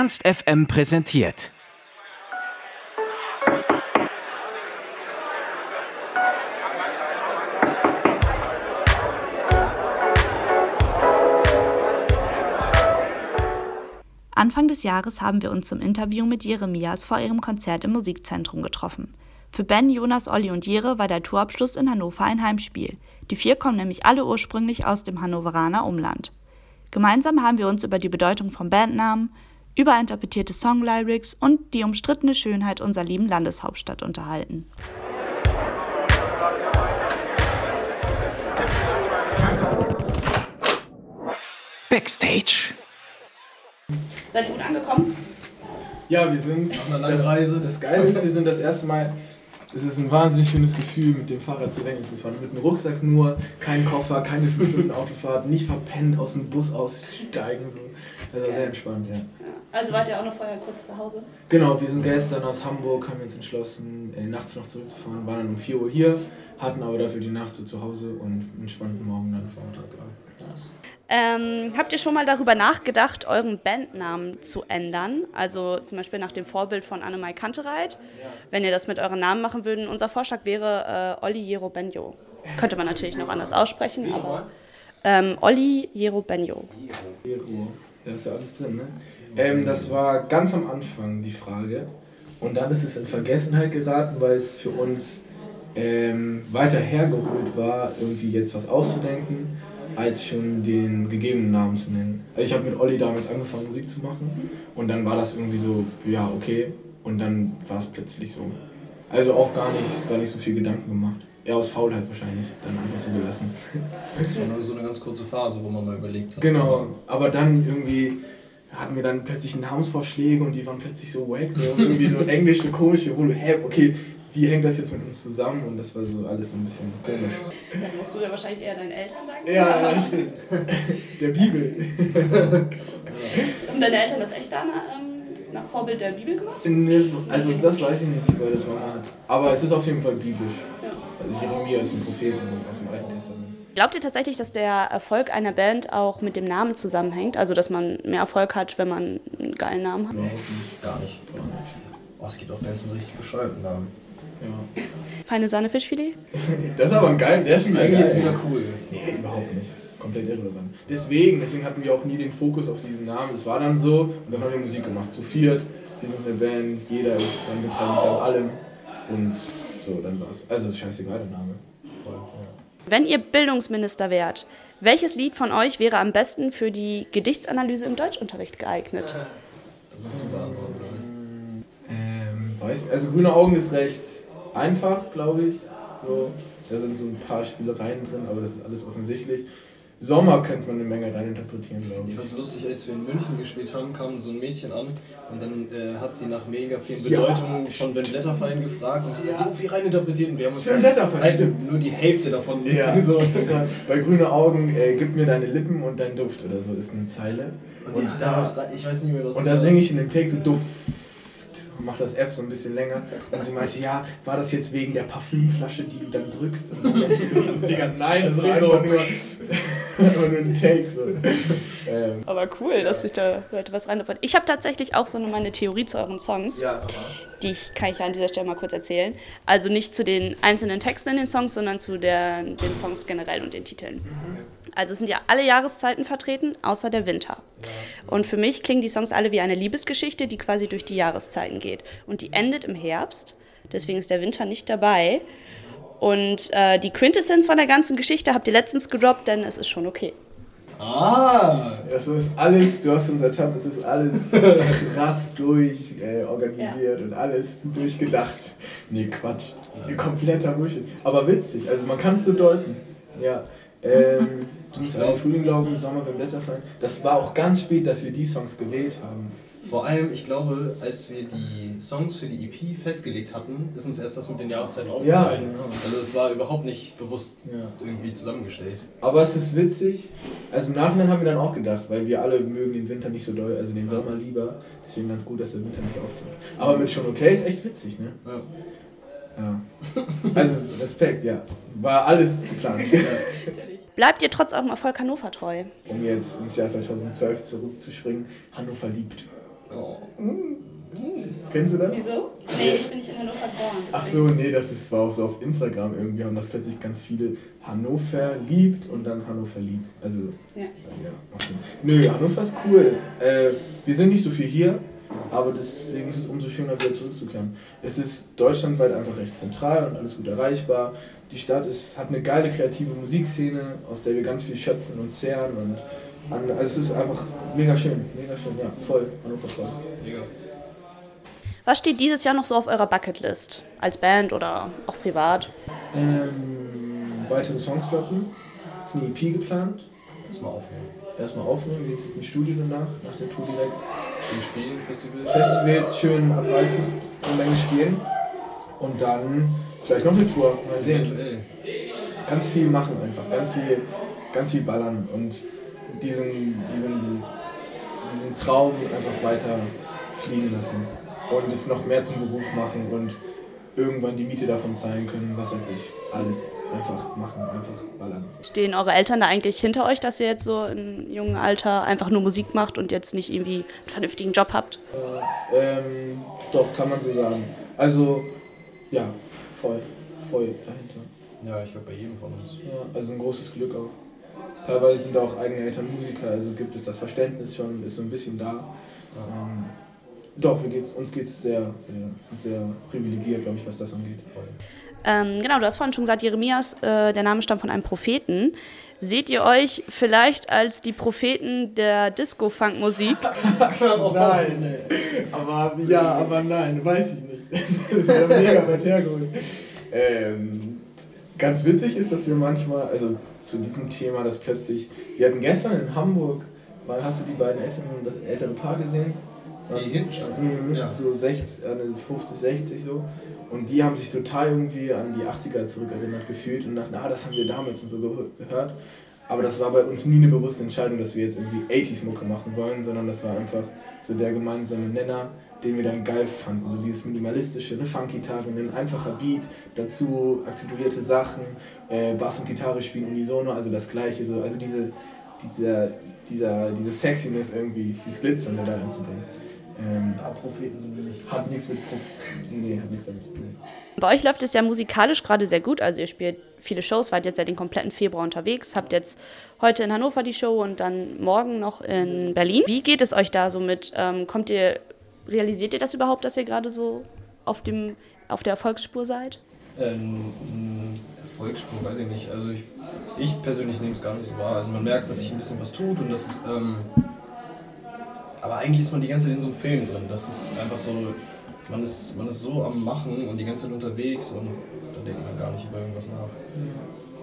Ernst FM präsentiert. Anfang des Jahres haben wir uns zum Interview mit Jeremias vor ihrem Konzert im Musikzentrum getroffen. Für Ben, Jonas, Olli und Jere war der Tourabschluss in Hannover ein Heimspiel. Die vier kommen nämlich alle ursprünglich aus dem Hannoveraner Umland. Gemeinsam haben wir uns über die Bedeutung von Bandnamen, überinterpretierte Songlyrics und die umstrittene Schönheit unserer lieben Landeshauptstadt unterhalten. Backstage. Seid ihr gut angekommen? Ja, wir sind Nach einer langen das, Reise. Das Geile ist, wir sind das erste Mal. Es ist ein wahnsinnig schönes Gefühl, mit dem Fahrrad zu Lenken zu fahren. Mit dem Rucksack nur, kein Koffer, keine 5 Stunden Autofahrt, nicht verpennt aus dem Bus aussteigen. So. Das war sehr entspannt, ja. Also wart ihr auch noch vorher kurz zu Hause? Genau, wir sind gestern aus Hamburg, haben uns entschlossen, äh, nachts noch zurückzufahren, waren dann um 4 Uhr hier, hatten aber dafür die Nacht so zu Hause und einen entspannten Morgen dann Vormittag. Ähm, habt ihr schon mal darüber nachgedacht, euren Bandnamen zu ändern? Also zum Beispiel nach dem Vorbild von Annemai Kantereit. Wenn ihr das mit euren Namen machen würden, unser Vorschlag wäre äh, Olli Jero Benjo. Könnte man natürlich noch anders aussprechen, aber ähm, Olli Jero Benjo. Ruhe. Da ist ja alles drin, ne? Ähm, das war ganz am Anfang die Frage. Und dann ist es in Vergessenheit geraten, weil es für uns ähm, weiter hergeholt war, irgendwie jetzt was auszudenken, als schon den gegebenen Namen zu nennen. Also ich habe mit Olli damals angefangen, Musik zu machen. Und dann war das irgendwie so, ja, okay. Und dann war es plötzlich so. Also auch gar nicht, gar nicht so viel Gedanken gemacht. Eher aus Faulheit wahrscheinlich, dann einfach so gelassen. Das war nur so eine ganz kurze Phase, wo man mal überlegt hat. Genau, aber dann irgendwie hatten wir dann plötzlich Namensvorschläge und die waren plötzlich so wack, so irgendwie so englische, komische, wo du, hä, okay, wie hängt das jetzt mit uns zusammen? Und das war so alles so ein bisschen komisch. Dann musst du ja wahrscheinlich eher deinen Eltern danken. Ja, ja, stimmt. Der Bibel. Haben deine Eltern das echt dann ähm, nach Vorbild der Bibel gemacht? Nee, Also das weiß ich nicht, weil das Mama hat. Aber es ist auf jeden Fall biblisch. Ja. Also Jeremia ist ein Prophet aus dem Alten Testament. Glaubt ihr tatsächlich, dass der Erfolg einer Band auch mit dem Namen zusammenhängt? Also, dass man mehr Erfolg hat, wenn man einen geilen Namen hat? Überhaupt nicht. Gar nicht. Oh, es gibt auch Bands mit richtig bescheuerten Namen. Ja. Feine Sahne Fischfilet? Das ist aber ein geil, der ist schon wieder Eigentlich geil. ist wieder cool. Nee, überhaupt nicht. Komplett irrelevant. Deswegen, deswegen hatten wir auch nie den Fokus auf diesen Namen. Es war dann so und dann haben wir Musik gemacht. Zu viert, wir sind eine Band, jeder ist dran beteiligt an allem. Und so, dann war's. Also ist scheißegal der Name. Voll. Wenn ihr Bildungsminister wärt, welches Lied von euch wäre am besten für die Gedichtsanalyse im Deutschunterricht geeignet? Das musst du beantworten? Ähm, weißt also grüne Augen ist recht einfach, glaube ich. So, da sind so ein paar Spielereien drin, aber das ist alles offensichtlich. Sommer könnte man eine Menge reininterpretieren, glaube Ich ich. fand's lustig, als wir in München gespielt haben, kam so ein Mädchen an und dann äh, hat sie nach mega vielen Ja. Bedeutungen von Van Blätterfein gefragt und sie hat so viel reininterpretiert und wir haben uns Blätterfein, halt stimmt. nur die Hälfte davon Ja, so. war, bei grüne Augen, äh, gib mir deine Lippen und dein Duft oder so ist eine Zeile. Und, Und da- was ich weiß nicht mehr, was Und da singe ich in dem Text so Duft und mach das F so ein bisschen länger. Und sie meinte, ja, war das jetzt wegen der Parfümflasche, die du dann drückst? Und dann so, Digga, nein, das ist Das ist einfach so- nur, nur ein Take. So. Ähm, Aber cool, dass sich da Leute was rein. Ich habe tatsächlich auch so eine meine Theorie zu euren Songs. ja, Die ich, kann ich ja an dieser Stelle mal kurz erzählen. Also nicht zu den einzelnen Texten in den Songs, sondern zu der, den Songs generell und den Titeln. Also es sind ja alle Jahreszeiten vertreten, außer der Winter. Und für mich klingen die Songs alle wie eine Liebesgeschichte, die quasi durch die Jahreszeiten geht. Und die endet im Herbst, deswegen ist der Winter nicht dabei. Und äh, die Quintessenz von der ganzen Geschichte habt ihr letztens gedroppt, denn es ist schon okay. Ah! das ist alles, du hast uns ertappt, es ist alles krass durch äh, organisiert und alles durchgedacht. Nee, Quatsch. Kompletter Bullshit. Aber witzig, also man kann es so deuten. Ja. Ähm, du musst an den Frühling glauben, Sommer beim Blätter fallen. Das war auch ganz spät, dass wir die Songs gewählt haben. Vor allem, ich glaube, als wir die Songs für die EP festgelegt hatten, ist uns erst das mit den Jahreszeiten aufgefallen. genau. Also es war überhaupt nicht bewusst Ja. irgendwie zusammengestellt. Aber es ist witzig. Also im Nachhinein haben wir dann auch gedacht, weil wir alle mögen den Winter nicht so doll, also den Sommer lieber. Deswegen ganz gut, dass der Winter nicht auftritt. Aber mit schon okay ist echt witzig, ne? Ja. Ja. Also Respekt, ja. War alles geplant. Bleibt ihr trotz eurem Erfolg Hannover treu? Um jetzt ins Jahr 2012 zurückzuspringen, Hannover liebt. Oh. Kennst du das? Wieso? Nee, ich bin nicht in Hannover geboren. Ach so, nee, das ist zwar auch so auf Instagram irgendwie, haben das plötzlich ganz viele Hannover liebt und dann Hannover liebt. Also, Ja. ja, macht Sinn. Nö, Hannover ist cool. Äh, wir sind nicht so viel hier, aber deswegen ist es umso schöner, wieder zurückzukehren. Es ist deutschlandweit einfach recht zentral und alles gut erreichbar. Die Stadt ist, hat eine geile kreative Musikszene, aus der wir ganz viel schöpfen und zehren. Und also es ist einfach mega schön, mega schön, ja, voll, Hannover voll. Mega. Was steht dieses Jahr noch so auf eurer Bucketlist? Als Band oder auch privat? Ähm, weitere Songs droppen. Ist eine EP geplant. Erstmal aufnehmen. Erstmal aufnehmen, geht's ins Studio danach, nach der Tour direkt. Viel spielen, Festival. Festivals schön abreißen, eine Menge spielen. Und dann vielleicht noch eine Tour, mal sehen. Eventuell. Ganz viel machen einfach, ganz viel, ganz viel ballern und diesen, diesen, diesen Traum einfach weiter fliegen lassen. Und es noch mehr zum Beruf machen und irgendwann die Miete davon zahlen können, was weiß ich. Alles einfach machen, einfach ballern. Stehen eure Eltern da eigentlich hinter euch, dass ihr jetzt so im jungen Alter einfach nur Musik macht und jetzt nicht irgendwie einen vernünftigen Job habt? Äh, ähm, doch, kann man so sagen. Also, ja, voll, voll dahinter. Ja, ich glaube bei jedem von uns. Ja, also ein großes Glück auch. Teilweise sind auch eigene Eltern Musiker, also gibt es das Verständnis schon, ist so ein bisschen da. Ähm, doch, wir geht's, uns geht es sehr, sehr, sind sehr privilegiert, glaube ich, was das angeht. Ähm, genau, du hast vorhin schon gesagt, Jeremias, äh, der Name stammt von einem Propheten. Seht ihr euch vielleicht als die Propheten der Disco-Funk-Musik? nein, aber ja, aber nein, weiß ich nicht. Das ist ja mega weit hergeholt. Ähm, ganz witzig ist, dass wir manchmal, also zu diesem Thema, dass plötzlich, wir hatten gestern in Hamburg, mal hast du die beiden Eltern, das ältere Paar gesehen? Die hinten standen. Mhm, Ja. So 60, äh, 50, 60 so. Und die haben sich total irgendwie an die 80er zurückerinnert gefühlt und dachten, ah, das haben wir damals und so ge gehört. Aber das war bei uns nie eine bewusste Entscheidung, dass wir jetzt irgendwie 80s-Mucke machen wollen, sondern das war einfach so der gemeinsame Nenner, den wir dann geil fanden. So dieses minimalistische, eine Funk-Gitarre, ein einfacher Beat, dazu akzentuierte Sachen, äh, Bass und Gitarre spielen unisono, also das gleiche. So, also diese, dieser, dieser, diese Sexiness irgendwie, dieses Glitzernde da einzubringen. Ähm, Ah, Propheten sind wir nicht. hat nichts mit Prof. Nee, hat nichts damit zu tun. Bei euch läuft es ja musikalisch gerade sehr gut. Also ihr spielt viele Shows, wart jetzt seit den kompletten Februar unterwegs, habt jetzt heute in Hannover die Show und dann morgen noch in Berlin. Wie geht es euch da so mit? Ähm, kommt ihr, realisiert ihr das überhaupt, dass ihr gerade so auf, dem, auf der Erfolgsspur seid? Ähm, Erfolgsspur, weiß ich nicht. Also ich, ich persönlich nehme es gar nicht so wahr. Also man merkt, dass sich ein bisschen was tut und das ist. Ähm, aber eigentlich ist man die ganze Zeit in so einem Film drin. Das ist einfach so. Man ist, man ist so am Machen und die ganze Zeit unterwegs und da denkt man gar nicht über irgendwas nach.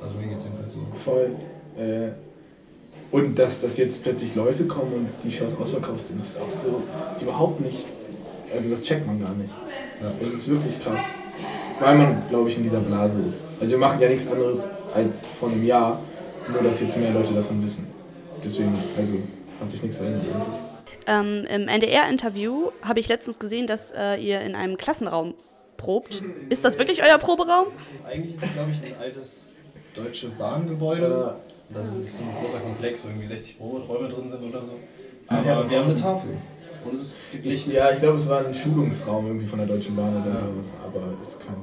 Also mir geht es jedenfalls so. Voll. Äh, und dass, dass jetzt plötzlich Leute kommen und die Shows ausverkauft sind, das ist auch so ist überhaupt nicht. Also das checkt man gar nicht. Ja. Das ist wirklich krass. Weil man, glaube ich, in dieser Blase ist. Also wir machen ja nichts anderes als vor einem Jahr, nur dass jetzt mehr Leute davon wissen. Deswegen, also hat sich nichts verändert eigentlich. Ähm, Im NDR-Interview habe ich letztens gesehen, dass äh, ihr in einem Klassenraum probt. Ist das wirklich euer Proberaum? Eigentlich ist es, glaube ich, ein altes deutsche Bahngebäude. Das ist so ein großer Komplex, wo irgendwie 60 Räume drin sind oder so. Aber Ja, wir haben eine Tafel. Und es ist gibt Ich, ja, ich glaube, es war ein Schulungsraum irgendwie von der Deutschen Bahn oder so, aber ist kein.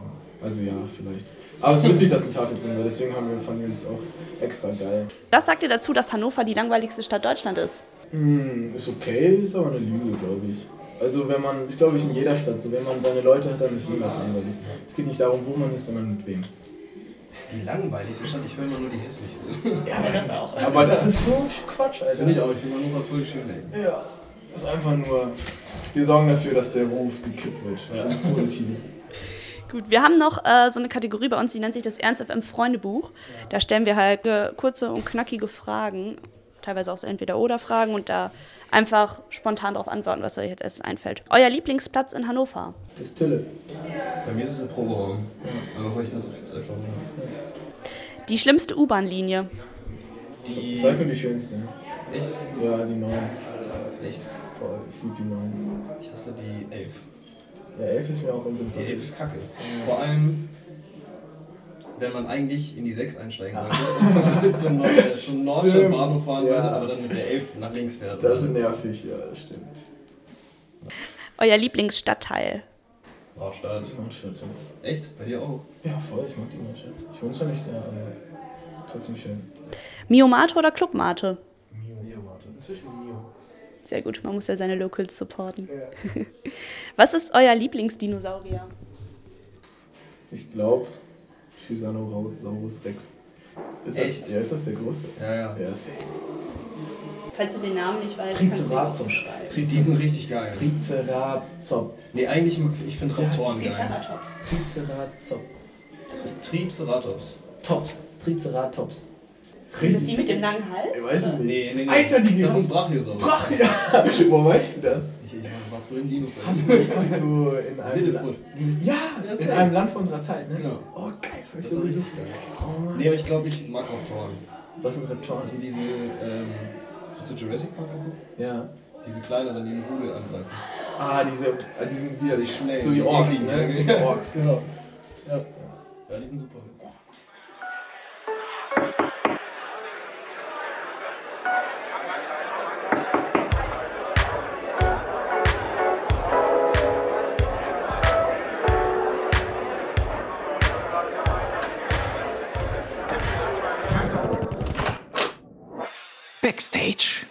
Also ja, vielleicht. Aber es ist witzig, dass eine Tafel drin war, deswegen haben wir, fanden wir es auch extra geil. Was sagt ihr dazu, dass Hannover die langweiligste Stadt Deutschland ist? Hm, ist okay, ist aber eine Lüge, glaube ich. Also wenn man, ich glaube ich in jeder Stadt, so wenn man seine Leute hat, dann ist nie was langweilig. Es geht nicht darum, wo man ist, sondern mit wem. Die langweiligste Stadt, ich höre immer nur die hässlichste. Ja, aber das auch. Aber das ist so Quatsch, Alter. Finde ich auch, ich finde Hannover voll schön, ey. Ja. Das ist einfach nur. Wir sorgen dafür, dass der Ruf gekippt wird. Ja. Das ist positiv. Gut, wir haben noch äh, so eine Kategorie bei uns, die nennt sich das Ernst FM Freundebuch. Da stellen wir halt äh, kurze und knackige Fragen, teilweise auch so Entweder-Oder-Fragen und da einfach spontan darauf antworten, was euch jetzt erst einfällt. Euer Lieblingsplatz in Hannover? Das ist Tille. Bei mir ist es ein Proberaum. Aber weil ich da so viel Zeit habe. Die schlimmste U-Bahn-Linie? Die. Ich weiß nur die schönste. Echt? Ja, die neuen. Echt? Voll, ich liebe die neuen. Ich hasse die 11. Ja, elf ist mir auch Die 11 unsympathisch. ist kacke. Vor allem, wenn man eigentlich in die 6 einsteigen wollte und zum, zum, Nord äh, zum Nordstadt Bahnhof fahren ja. wollte, aber dann mit der 11 nach links fährt. Das ist nervig, ja, das stimmt. Euer Lieblingsstadtteil. Nordstadt. Nordstadt. ja. Echt? Bei dir auch? Ja, voll, ich mag die Nordstadt. Ich wohne zwar nicht da, aber trotzdem schön. Mio-Mate oder Club-Mate? Mio. Mio, warte. Inzwischen Mio. Sehr gut, man muss ja seine Locals supporten. Was ist euer Lieblingsdinosaurier? Ich glaube, Tyrannosaurus Rex. Ist Echt? Das, ja, ist das der große? Ja, ja. Ja, ist Falls du den Namen nicht weißt, kannst du ihn Triceratops. aufschreiben. Die sind richtig geil. Triceratop. Nee, eigentlich, ich finde Raptoren geil. Triceratops. Triceratop. Triceratops. Tops. Triceratops. Ist das die mit dem langen Hals? Ich weiß es nicht. Nee, nee, nee. Alter, die Das sind Brachiosaurus. Brach, ja. Wo weißt du das? Ich, ich war früher im dino Hast du, hast du in einem Littlefoot. Ja, in einem Land vor unserer Zeit, ne? Genau. Oh, geil, das hab ich Das so gesehen. Oh Mann. Nee, aber ich glaube, ich mag Raptoren. Was sind Reptoren? Das sind diese, ähm, hast du Jurassic Park geguckt? Ja. Diese kleineren, die den Vogel angreifen. Ah, diese, ah, die sind wieder die Schnell. So die Orks, ne? Die genau. Orks, genau. Ja. Ja, die sind super. Backstage.